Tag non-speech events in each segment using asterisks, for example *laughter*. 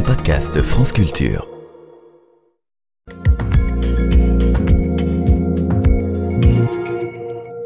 un podcast France Culture.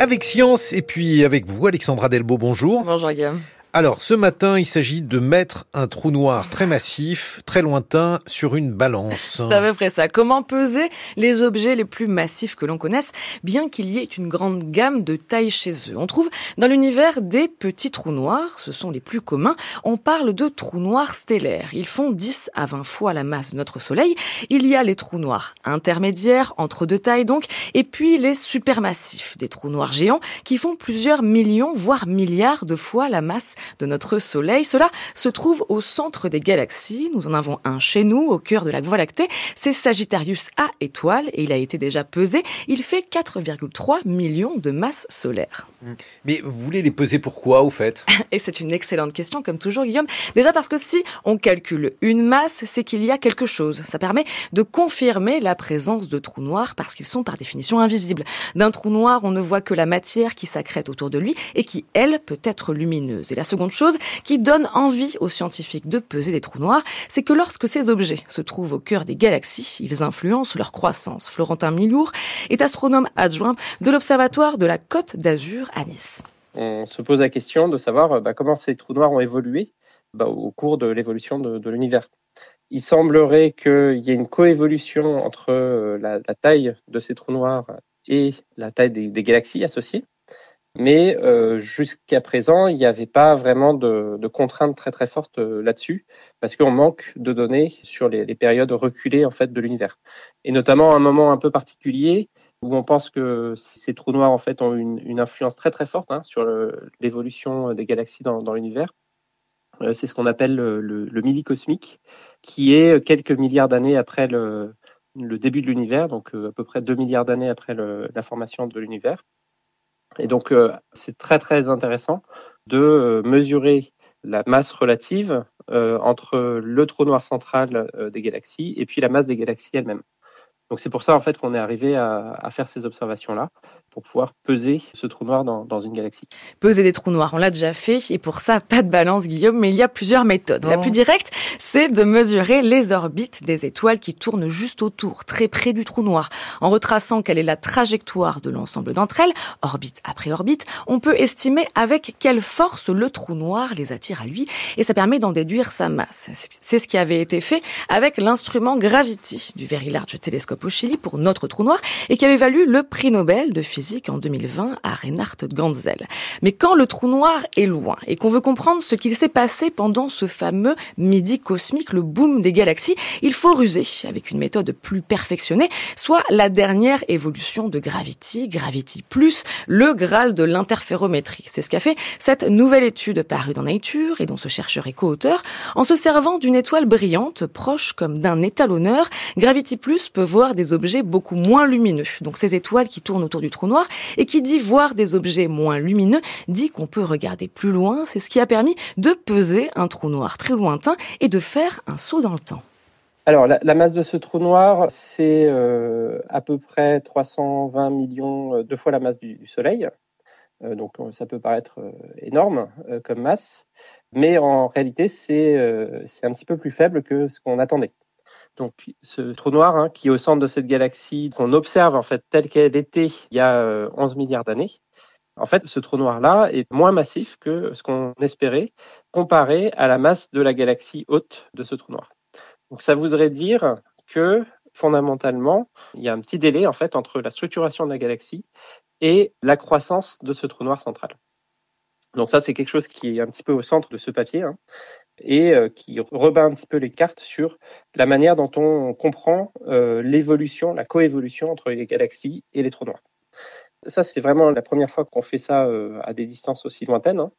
Avec Science et puis avec vous, Alexandra Delbo, bonjour. Bonjour Guillaume. Alors, ce matin, il s'agit de mettre un trou noir très massif, très lointain, sur une balance. C'est à peu près ça. Comment peser les objets les plus massifs que l'on connaisse, bien qu'il y ait une grande gamme de tailles chez eux? On trouve dans l'univers des petits trous noirs, ce sont les plus communs. On parle de trous noirs stellaires. Ils font 10 à 20 fois la masse de notre Soleil. Il y a les trous noirs intermédiaires, entre deux tailles donc, et puis les supermassifs, des trous noirs géants qui font plusieurs millions, voire milliards de fois la masse de notre Soleil. Cela se trouve au centre des galaxies. Nous en avons un chez nous, au cœur de la Voie lactée. C'est Sagittarius A étoile et il a été déjà pesé. Il fait 4,3 millions de masses solaires. Mais vous voulez les peser pourquoi, au fait? *laughs* Et c'est une excellente question, comme toujours, Guillaume. Déjà parce que si on calcule une masse, c'est qu'il y a quelque chose. Ça permet de confirmer la présence de trous noirs parce qu'ils sont par définition invisibles. D'un trou noir, on ne voit que la matière qui s'accrète autour de lui et qui, elle, peut être lumineuse. Et la seconde chose qui donne envie aux scientifiques de peser des trous noirs, c'est que lorsque ces objets se trouvent au cœur des galaxies, ils influencent leur croissance. Florentin Milour est astronome adjoint de l'Observatoire de la Côte d'Azur à Nice. On se pose la question de savoir bah, comment ces trous noirs ont évolué bah, au cours de l'évolution de, l'univers. Il semblerait qu'il y ait une coévolution entre euh, la, taille de ces trous noirs et la taille des galaxies associées. Mais euh, jusqu'à présent, il n'y avait pas vraiment de, de, contraintes très très fortes euh, là-dessus, parce qu'on manque de données sur les, les, périodes reculées en fait de l'univers, et notamment un moment un peu particulier où on pense que ces trous noirs en fait ont une, une influence très très forte hein, sur l'évolution des galaxies dans, dans l'univers. Euh, c'est ce qu'on appelle le, le, midi cosmique, qui est quelques milliards d'années après le, le, début de l'univers, donc à peu près 2 milliards d'années après la formation de l'univers. Et donc, euh, c'est très très intéressant de euh, mesurer la masse relative euh, entre le trou noir central des galaxies et puis la masse des galaxies elles-mêmes. Donc c'est pour ça en fait qu'on est arrivé à, à faire ces observations-là pour pouvoir peser ce trou noir dans, dans, une galaxie. Peser des trous noirs, on l'a déjà fait et pour ça pas de balance Guillaume, mais il y a plusieurs méthodes. La plus directe, c'est de mesurer les orbites des étoiles qui tournent juste autour, très près du trou noir. En retraçant quelle est la trajectoire de l'ensemble d'entre elles, orbite après orbite, on peut estimer avec quelle force le trou noir les attire à lui et ça permet d'en déduire sa masse. C'est ce qui avait été fait avec l'instrument Gravity du Very Large Telescope au Chili pour notre trou noir et qui avait valu le prix Nobel de physique en 2020 à Reinhard Ganzel. Mais quand le trou noir est loin et qu'on veut comprendre ce qu'il s'est passé pendant ce fameux midi cosmique, le boom des galaxies, il faut ruser avec une méthode plus perfectionnée, soit la dernière évolution de Gravity, Gravity Plus, le graal de l'interférométrie. C'est ce qu'a fait cette nouvelle étude parue dans Nature et dont ce chercheur est co-auteur. En se servant d'une étoile brillante, proche comme d'un étalonneur, Gravity Plus peut voir des objets beaucoup moins lumineux. Donc ces étoiles qui tournent autour du trou noir et qui dit voir des objets moins lumineux dit qu'on peut regarder plus loin. C'est ce qui a permis de peser un trou noir très lointain et de faire un saut dans le temps. Alors, la, masse de ce trou noir, c'est euh, à peu près 320 millions de fois la masse du, Soleil. Euh, donc, ça peut paraître euh, énorme comme masse, mais en réalité, c'est un petit peu plus faible que ce qu'on attendait. Donc ce trou noir hein, qui est au centre de cette galaxie qu'on observe en fait telle qu'elle était il y a 11 euh, milliards d'années. En fait, ce trou noir-là est moins massif que ce qu'on espérait comparé à la masse de la galaxie haute de ce trou noir. Donc ça voudrait dire que fondamentalement, il y a un petit délai en fait entre la structuration de la galaxie et la croissance de ce trou noir central. Donc ça, c'est quelque chose qui est un petit peu au centre de ce papier. Hein et euh, qui rebat un petit peu les cartes sur la manière dont on comprend euh, l'évolution, la coévolution entre les galaxies et les trous noirs. Ça, c'est vraiment la première fois qu'on fait ça euh, à des distances aussi lointaines. Hein.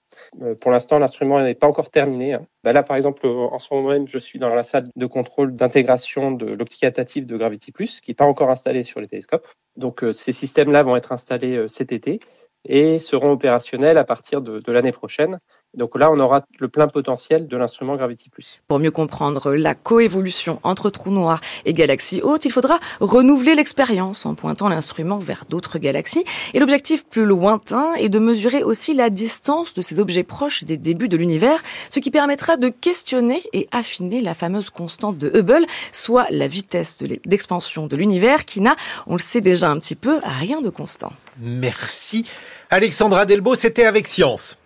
pour l'instant, l'instrument n'est pas encore terminé. Hein. Bah là, par exemple, en ce moment même, je suis dans la salle de contrôle d'intégration de l'optique adaptative de Gravity Plus, qui n'est pas encore installée sur les télescopes. Donc, ces systèmes-là vont être installés cet été et seront opérationnels à partir de, de l'année prochaine Donc là, on aura le plein potentiel de l'instrument Gravity Plus. Pour mieux comprendre la coévolution entre trous noirs et galaxies hautes, il faudra renouveler l'expérience en pointant l'instrument vers d'autres galaxies. Et l'objectif plus lointain est de mesurer aussi la distance de ces objets proches des débuts de l'univers, ce qui permettra de questionner et affiner la fameuse constante de Hubble, soit la vitesse d'expansion de l'univers qui n'a, on le sait déjà un petit peu, rien de constant. Merci. Alexandra Delbo, c'était avec Science.